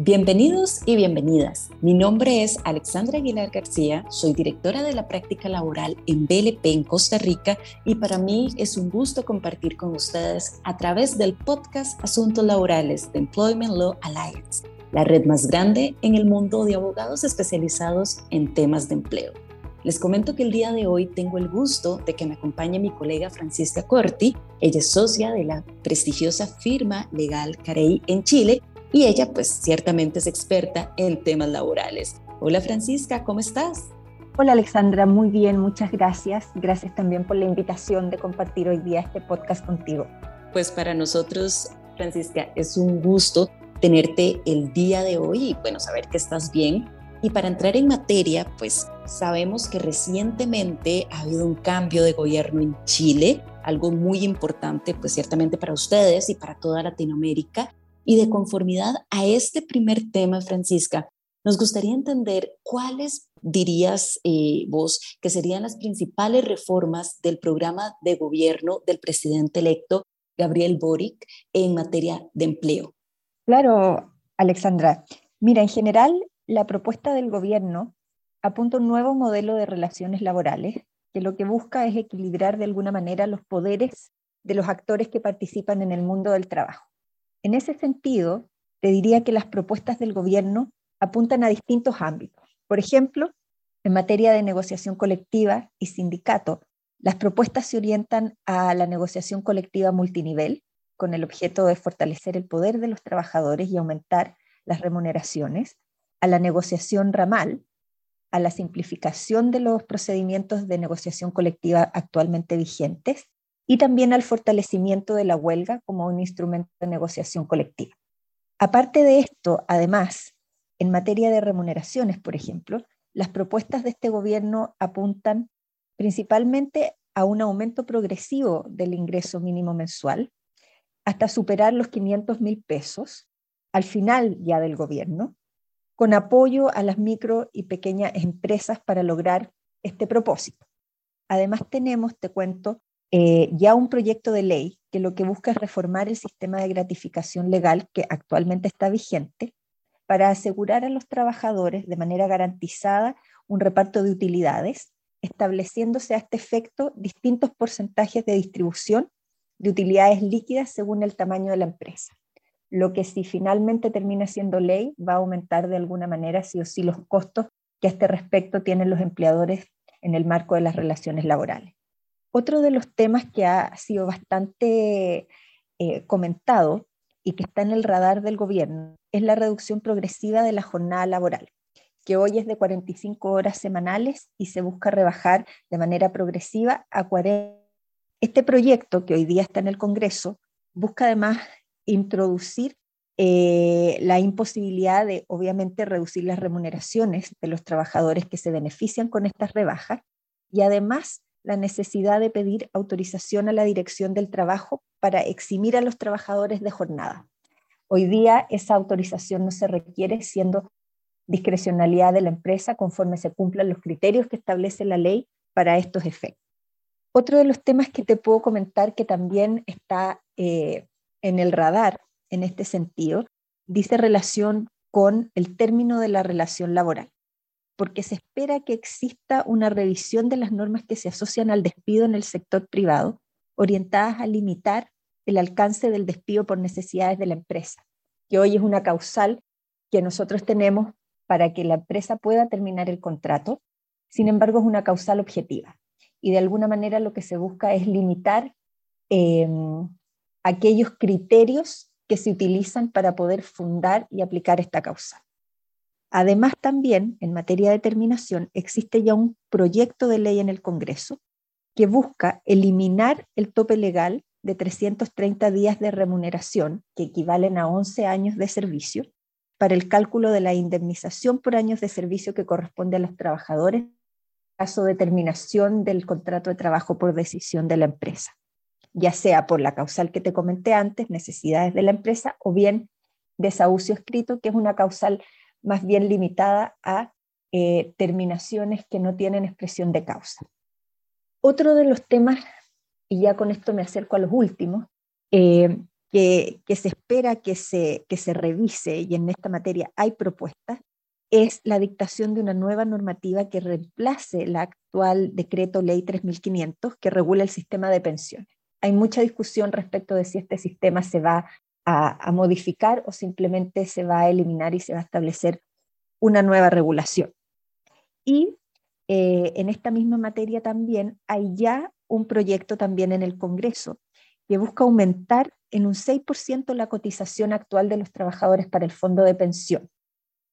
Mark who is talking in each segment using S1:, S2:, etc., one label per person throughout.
S1: Bienvenidos y bienvenidas. Mi nombre es Alexandra Aguilar García, soy directora de la práctica laboral en BLP en Costa Rica y para mí es un gusto compartir con ustedes a través del podcast Asuntos Laborales de Employment Law Alliance, la red más grande en el mundo de abogados especializados en temas de empleo. Les comento que el día de hoy tengo el gusto de que me acompañe mi colega Francisca Corti. Ella es socia de la prestigiosa firma legal Carey en Chile y ella pues ciertamente es experta en temas laborales. Hola Francisca, ¿cómo estás?
S2: Hola Alexandra, muy bien, muchas gracias. Gracias también por la invitación de compartir hoy día este podcast contigo.
S1: Pues para nosotros, Francisca, es un gusto tenerte el día de hoy y bueno, saber que estás bien. Y para entrar en materia, pues sabemos que recientemente ha habido un cambio de gobierno en Chile, algo muy importante pues ciertamente para ustedes y para toda Latinoamérica. Y de conformidad a este primer tema, Francisca, nos gustaría entender cuáles dirías eh, vos que serían las principales reformas del programa de gobierno del presidente electo Gabriel Boric en materia de empleo.
S2: Claro, Alexandra. Mira, en general, la propuesta del gobierno apunta un nuevo modelo de relaciones laborales que lo que busca es equilibrar de alguna manera los poderes de los actores que participan en el mundo del trabajo. En ese sentido, te diría que las propuestas del gobierno apuntan a distintos ámbitos. Por ejemplo, en materia de negociación colectiva y sindicato, las propuestas se orientan a la negociación colectiva multinivel, con el objeto de fortalecer el poder de los trabajadores y aumentar las remuneraciones, a la negociación ramal, a la simplificación de los procedimientos de negociación colectiva actualmente vigentes y también al fortalecimiento de la huelga como un instrumento de negociación colectiva. Aparte de esto, además, en materia de remuneraciones, por ejemplo, las propuestas de este gobierno apuntan principalmente a un aumento progresivo del ingreso mínimo mensual hasta superar los 500 mil pesos al final ya del gobierno, con apoyo a las micro y pequeñas empresas para lograr este propósito. Además tenemos, te cuento, eh, ya un proyecto de ley que lo que busca es reformar el sistema de gratificación legal que actualmente está vigente para asegurar a los trabajadores de manera garantizada un reparto de utilidades, estableciéndose a este efecto distintos porcentajes de distribución de utilidades líquidas según el tamaño de la empresa. Lo que si finalmente termina siendo ley va a aumentar de alguna manera sí o sí los costos que a este respecto tienen los empleadores en el marco de las relaciones laborales. Otro de los temas que ha sido bastante eh, comentado y que está en el radar del gobierno es la reducción progresiva de la jornada laboral, que hoy es de 45 horas semanales y se busca rebajar de manera progresiva a 40. Este proyecto, que hoy día está en el Congreso, busca además introducir eh, la imposibilidad de, obviamente, reducir las remuneraciones de los trabajadores que se benefician con estas rebajas y además la necesidad de pedir autorización a la dirección del trabajo para eximir a los trabajadores de jornada. Hoy día esa autorización no se requiere siendo discrecionalidad de la empresa conforme se cumplan los criterios que establece la ley para estos efectos. Otro de los temas que te puedo comentar que también está eh, en el radar en este sentido dice relación con el término de la relación laboral porque se espera que exista una revisión de las normas que se asocian al despido en el sector privado, orientadas a limitar el alcance del despido por necesidades de la empresa, que hoy es una causal que nosotros tenemos para que la empresa pueda terminar el contrato, sin embargo es una causal objetiva. Y de alguna manera lo que se busca es limitar em, aquellos criterios que se utilizan para poder fundar y aplicar esta causal. Además, también en materia de terminación existe ya un proyecto de ley en el Congreso que busca eliminar el tope legal de 330 días de remuneración, que equivalen a 11 años de servicio, para el cálculo de la indemnización por años de servicio que corresponde a los trabajadores en caso de terminación del contrato de trabajo por decisión de la empresa, ya sea por la causal que te comenté antes, necesidades de la empresa, o bien desahucio escrito, que es una causal más bien limitada a eh, terminaciones que no tienen expresión de causa. Otro de los temas, y ya con esto me acerco a los últimos, eh, que, se espera que se, que se revise, y en esta materia hay propuestas, es la dictación de una nueva normativa que reemplace la actual decreto ley 3500 que regula el sistema de pensiones. Hay mucha discusión respecto de si este sistema se va a, modificar o simplemente se va a eliminar y se va a establecer una nueva regulación. Y eh, en esta misma materia también hay ya un proyecto también en el Congreso que busca aumentar en un 6% la cotización actual de los trabajadores para el fondo de pensión,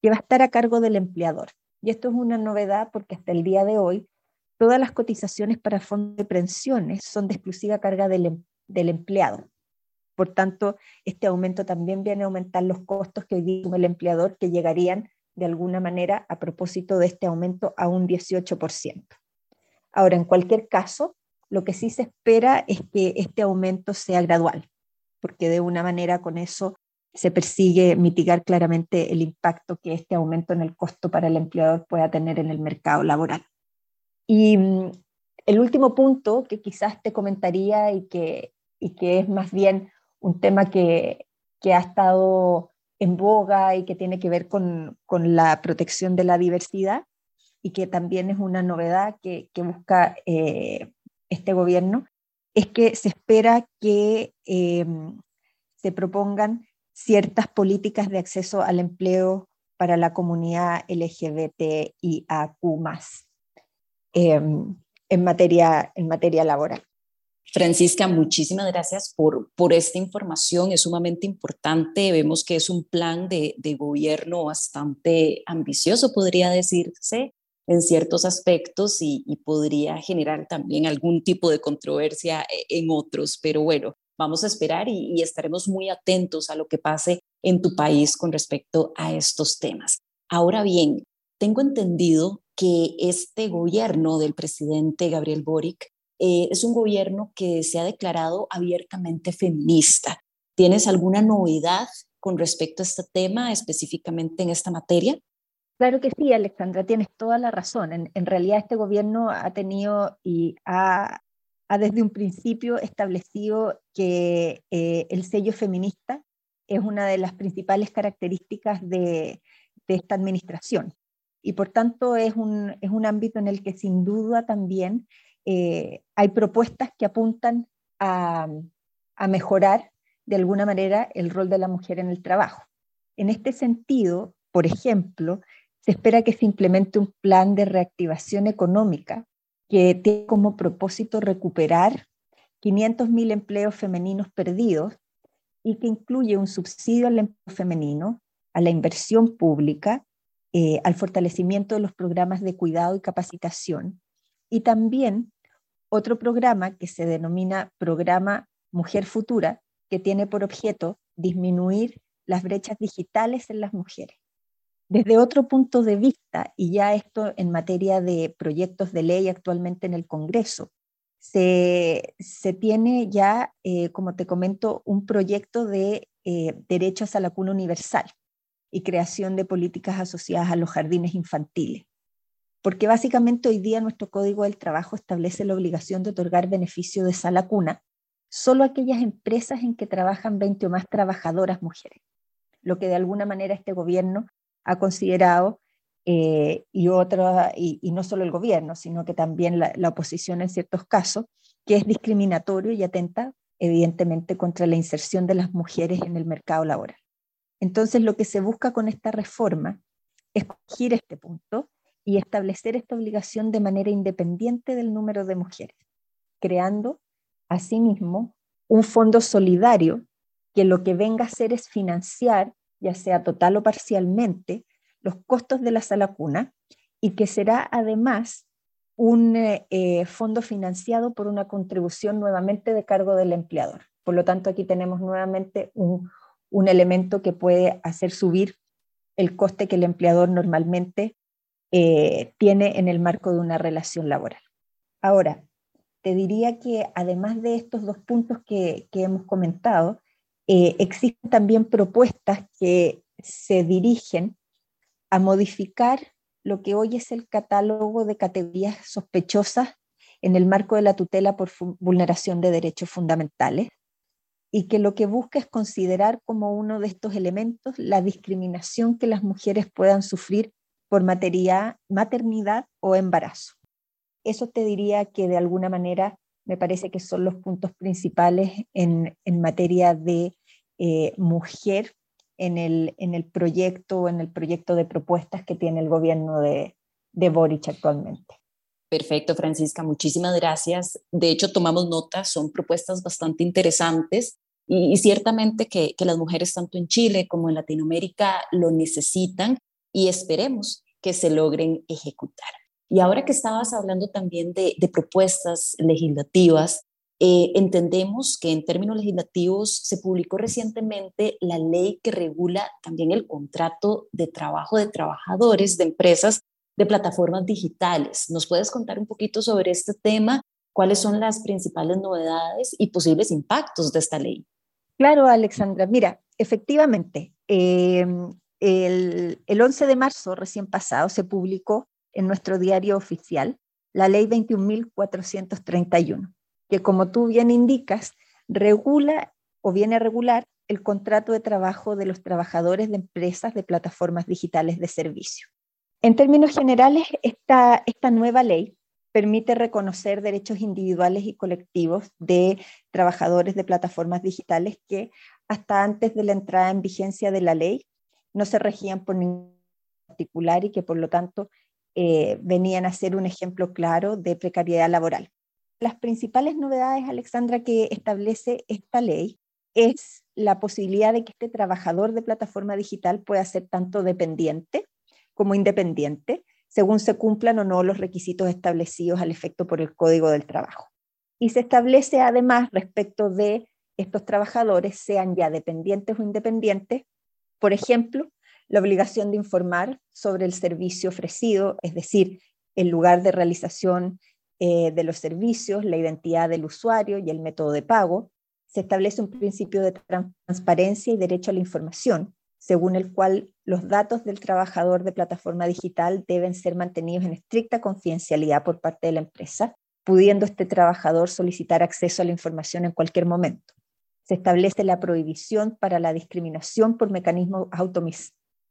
S2: que va a estar a cargo del empleador. Y esto es una novedad porque hasta el día de hoy todas las cotizaciones para fondo de pensiones son de exclusiva carga del, em, del empleado. Por tanto, este aumento también viene a aumentar los costos que hoy el empleador, que llegarían de alguna manera a propósito de este aumento a un 18%. Ahora, en cualquier caso, lo que sí se espera es que este aumento sea gradual, porque de una manera con eso se persigue mitigar claramente el impacto que este aumento en el costo para el empleador pueda tener en el mercado laboral. Y mm, el último punto que quizás te comentaría y que, y que es más bien un tema que, ha estado en boga y que tiene que ver con, la protección de la diversidad y que también es una novedad que, busca eh, este gobierno, es que se espera que em, se propongan ciertas políticas de acceso al empleo para la comunidad LGBTIAQ+, eh, en, materia, en materia laboral.
S1: Francisca, muchísimas gracias por, por esta información. Es sumamente importante. Vemos que es un plan de, de gobierno bastante ambicioso, podría decirse, en ciertos aspectos y, podría generar también algún tipo de controversia eh, en otros. Pero bueno, vamos a esperar y, estaremos muy atentos a lo que pase en tu país con respecto a estos temas. Ahora bien, tengo entendido que este gobierno del presidente Gabriel Boric eh, es un gobierno que se ha declarado abiertamente feminista. ¿Tienes alguna novedad con respecto a este tema, específicamente en esta materia?
S2: Claro que sí, Alexandra, tienes toda la razón. En, realidad este gobierno ha tenido y ha, desde un principio establecido que eh, el sello feminista es una de las principales características de, esta administración. Y por tanto es un, es un, ámbito en el que sin duda también eh, hay propuestas que apuntan a, a mejorar de alguna manera el rol de la mujer en el trabajo. En este sentido, por ejemplo, se espera que se implemente un plan de reactivación económica que tiene como propósito recuperar 500.000 empleos femeninos perdidos y que incluye un subsidio al empleo femenino, a la inversión pública, eh, al fortalecimiento de los programas de cuidado y capacitación y también otro programa que se denomina Programa Mujer Futura, que tiene por objeto disminuir las brechas digitales en las mujeres. Desde otro punto de vista, y ya esto en materia de proyectos de ley actualmente en el Congreso, se, tiene ya, eh, como te comento, un proyecto de eh, derechos a la cuna universal y creación de políticas asociadas a los jardines infantiles. Porque básicamente hoy día nuestro Código del Trabajo establece la obligación de otorgar beneficio de sala cuna solo a aquellas empresas en que trabajan 20 o más trabajadoras mujeres, lo que de alguna manera este gobierno ha considerado, eh, y, otra, y, no solo el gobierno, sino que también la, oposición en ciertos casos, que es discriminatorio y atenta evidentemente contra la inserción de las mujeres en el mercado laboral. Entonces, lo que se busca con esta reforma es corregir este punto y establecer esta obligación de manera independiente del número de mujeres, creando asimismo un fondo solidario que lo que venga a hacer es financiar ya sea total o parcialmente, los costos de la sala cuna y que será además un eh, eh, fondo financiado por una contribución nuevamente de cargo del empleador. Por lo tanto, aquí tenemos nuevamente un, elemento que puede hacer subir el coste que el empleador normalmente eh, tiene en el marco de una relación laboral. Ahora, te diría que además de estos dos puntos que hemos comentado, eh, existen también propuestas que se dirigen a modificar lo que hoy es el catálogo de categorías sospechosas en el marco de la tutela por vulneración de derechos fundamentales, y que lo que busca es considerar como uno de estos elementos la discriminación que las mujeres puedan sufrir por maternidad o embarazo. Eso te diría que de alguna manera me parece que son los puntos principales en, materia de eh, mujer en el, en el proyecto en el proyecto de propuestas que tiene el gobierno de, de Boric actualmente.
S1: Perfecto, Francisca, muchísimas gracias. De hecho, tomamos nota, son propuestas bastante interesantes y, ciertamente que, que, las mujeres tanto en Chile como en Latinoamérica lo necesitan y esperemos que se logren ejecutar. Y ahora que estabas hablando también de, propuestas legislativas, eh, entendemos que en términos legislativos se publicó recientemente la ley que regula también el contrato de trabajo de trabajadores de empresas de plataformas digitales. ¿Nos puedes contar un poquito sobre este tema? ¿Cuáles son las principales novedades y posibles impactos de esta ley?
S2: Claro, Alexandra. Mira, efectivamente, em, el, el 11 de marzo recién pasado se publicó en nuestro diario oficial la ley 21.431 que como tú bien indicas, regula o viene a regular el contrato de trabajo de los trabajadores de empresas de plataformas digitales de servicio. En términos generales, esta, esta nueva ley permite reconocer derechos individuales y colectivos de trabajadores de plataformas digitales que hasta antes de la entrada en vigencia de la ley no se regían por ningún particular y que por lo tanto eh, venían a ser un ejemplo claro de precariedad laboral. Las principales novedades, Alexandra, que establece esta ley es la posibilidad de que este trabajador de plataforma digital pueda ser tanto dependiente como independiente, según se cumplan o no los requisitos establecidos al efecto por el Código del Trabajo. Y se establece además respecto de estos trabajadores, sean ya dependientes o independientes, por ejemplo, la obligación de informar sobre el servicio ofrecido, es decir, el lugar de realización eh, de los servicios, la identidad del usuario y el método de pago, se establece un principio de transparencia y derecho a la información, según el cual los datos del trabajador de plataforma digital deben ser mantenidos en estricta confidencialidad por parte de la empresa, pudiendo este trabajador solicitar acceso a la información en cualquier momento. Se establece la prohibición para la discriminación por mecanismos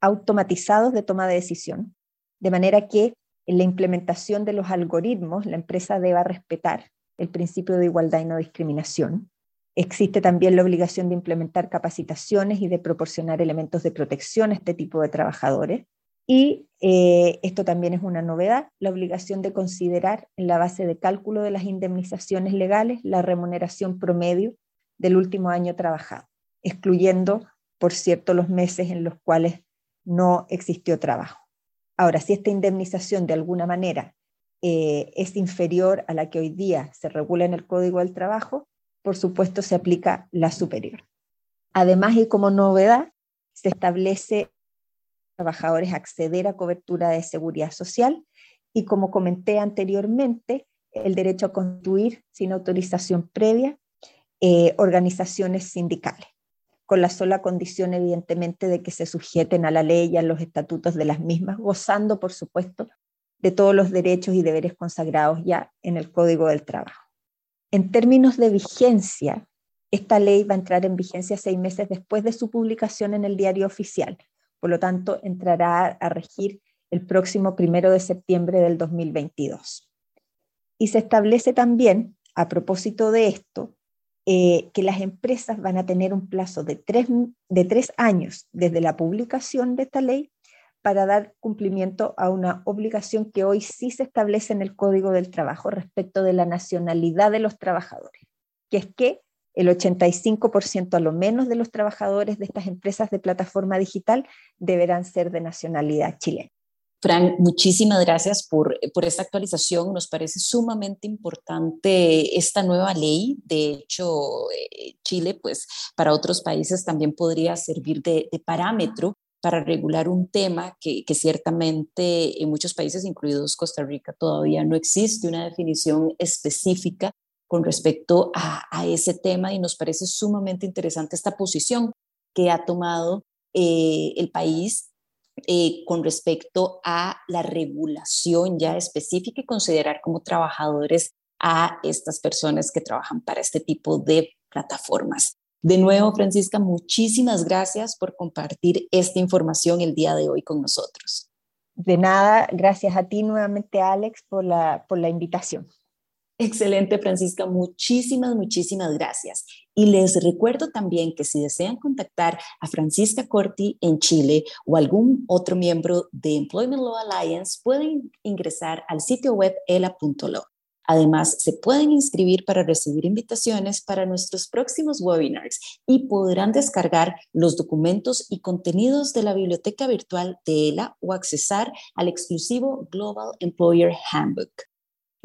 S2: automatizados de toma de decisión, de manera que en la implementación de los algoritmos, la empresa deba respetar el principio de igualdad y no discriminación. Existe también la obligación de implementar capacitaciones y de proporcionar elementos de protección a este tipo de trabajadores. Y eh, esto también es una novedad, la obligación de considerar en la base de cálculo de las indemnizaciones legales la remuneración promedio del último año trabajado, excluyendo, por cierto, los meses en los cuales no existió trabajo. Ahora, si esta indemnización de alguna manera eh, es inferior a la que hoy día se regula en el Código del Trabajo, por supuesto se aplica la superior. Además, y como novedad, se establece trabajadores acceder a cobertura de seguridad social y, como comenté anteriormente, el derecho a construir sin autorización previa eh, organizaciones sindicales con la sola condición, evidentemente, de que se sujeten a la ley y a los estatutos de las mismas, gozando, por supuesto, de todos los derechos y deberes consagrados ya en el Código del Trabajo. En términos de vigencia, esta ley va a entrar en vigencia seis meses después de su publicación en el diario oficial. Por lo tanto, entrará a regir el próximo primero de septiembre del 2022. Y se establece también, a propósito de esto, eh, que las empresas van a tener un plazo de tres, de tres años desde la publicación de esta ley para dar cumplimiento a una obligación que hoy sí se establece en el Código del Trabajo respecto de la nacionalidad de los trabajadores, que es que el 85% a lo menos de los trabajadores de estas empresas de plataforma digital deberán ser de nacionalidad chilena.
S1: Frank, muchísimas gracias por, por, esta actualización. Nos parece sumamente importante esta nueva ley. De hecho, eh, Chile, pues para otros países también podría servir de, parámetro para regular un tema que, que, ciertamente en muchos países, incluidos Costa Rica, todavía no existe una definición específica con respecto a, a ese tema y nos parece sumamente interesante esta posición que ha tomado eh, el país eh, con respecto a la regulación ya específica y considerar como trabajadores a estas personas que trabajan para este tipo de plataformas. De nuevo, Francisca, muchísimas gracias por compartir esta información el día de hoy con nosotros.
S2: De nada, gracias a ti nuevamente, Alex, por la, por la invitación.
S1: Excelente, Francisca. Muchísimas, muchísimas gracias. Y les recuerdo también que si desean contactar a Francisca Corti en Chile o algún otro miembro de Employment Law Alliance, pueden ingresar al sitio web ela.lo. Además, se pueden inscribir para recibir invitaciones para nuestros próximos webinars y podrán descargar los documentos y contenidos de la biblioteca virtual de ELA o accesar al exclusivo Global Employer Handbook.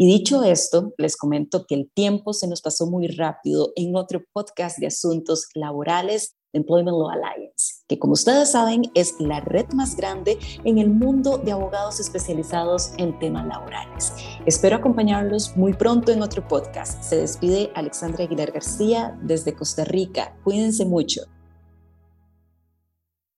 S1: Y dicho esto, les comento que el tiempo se nos pasó muy rápido en otro podcast de asuntos laborales Employment Law Alliance, que como ustedes saben es la red más grande en el mundo de abogados especializados en temas laborales. Espero acompañarlos muy pronto en otro podcast. Se despide Alexandra Aguilar García desde Costa Rica. Cuídense mucho.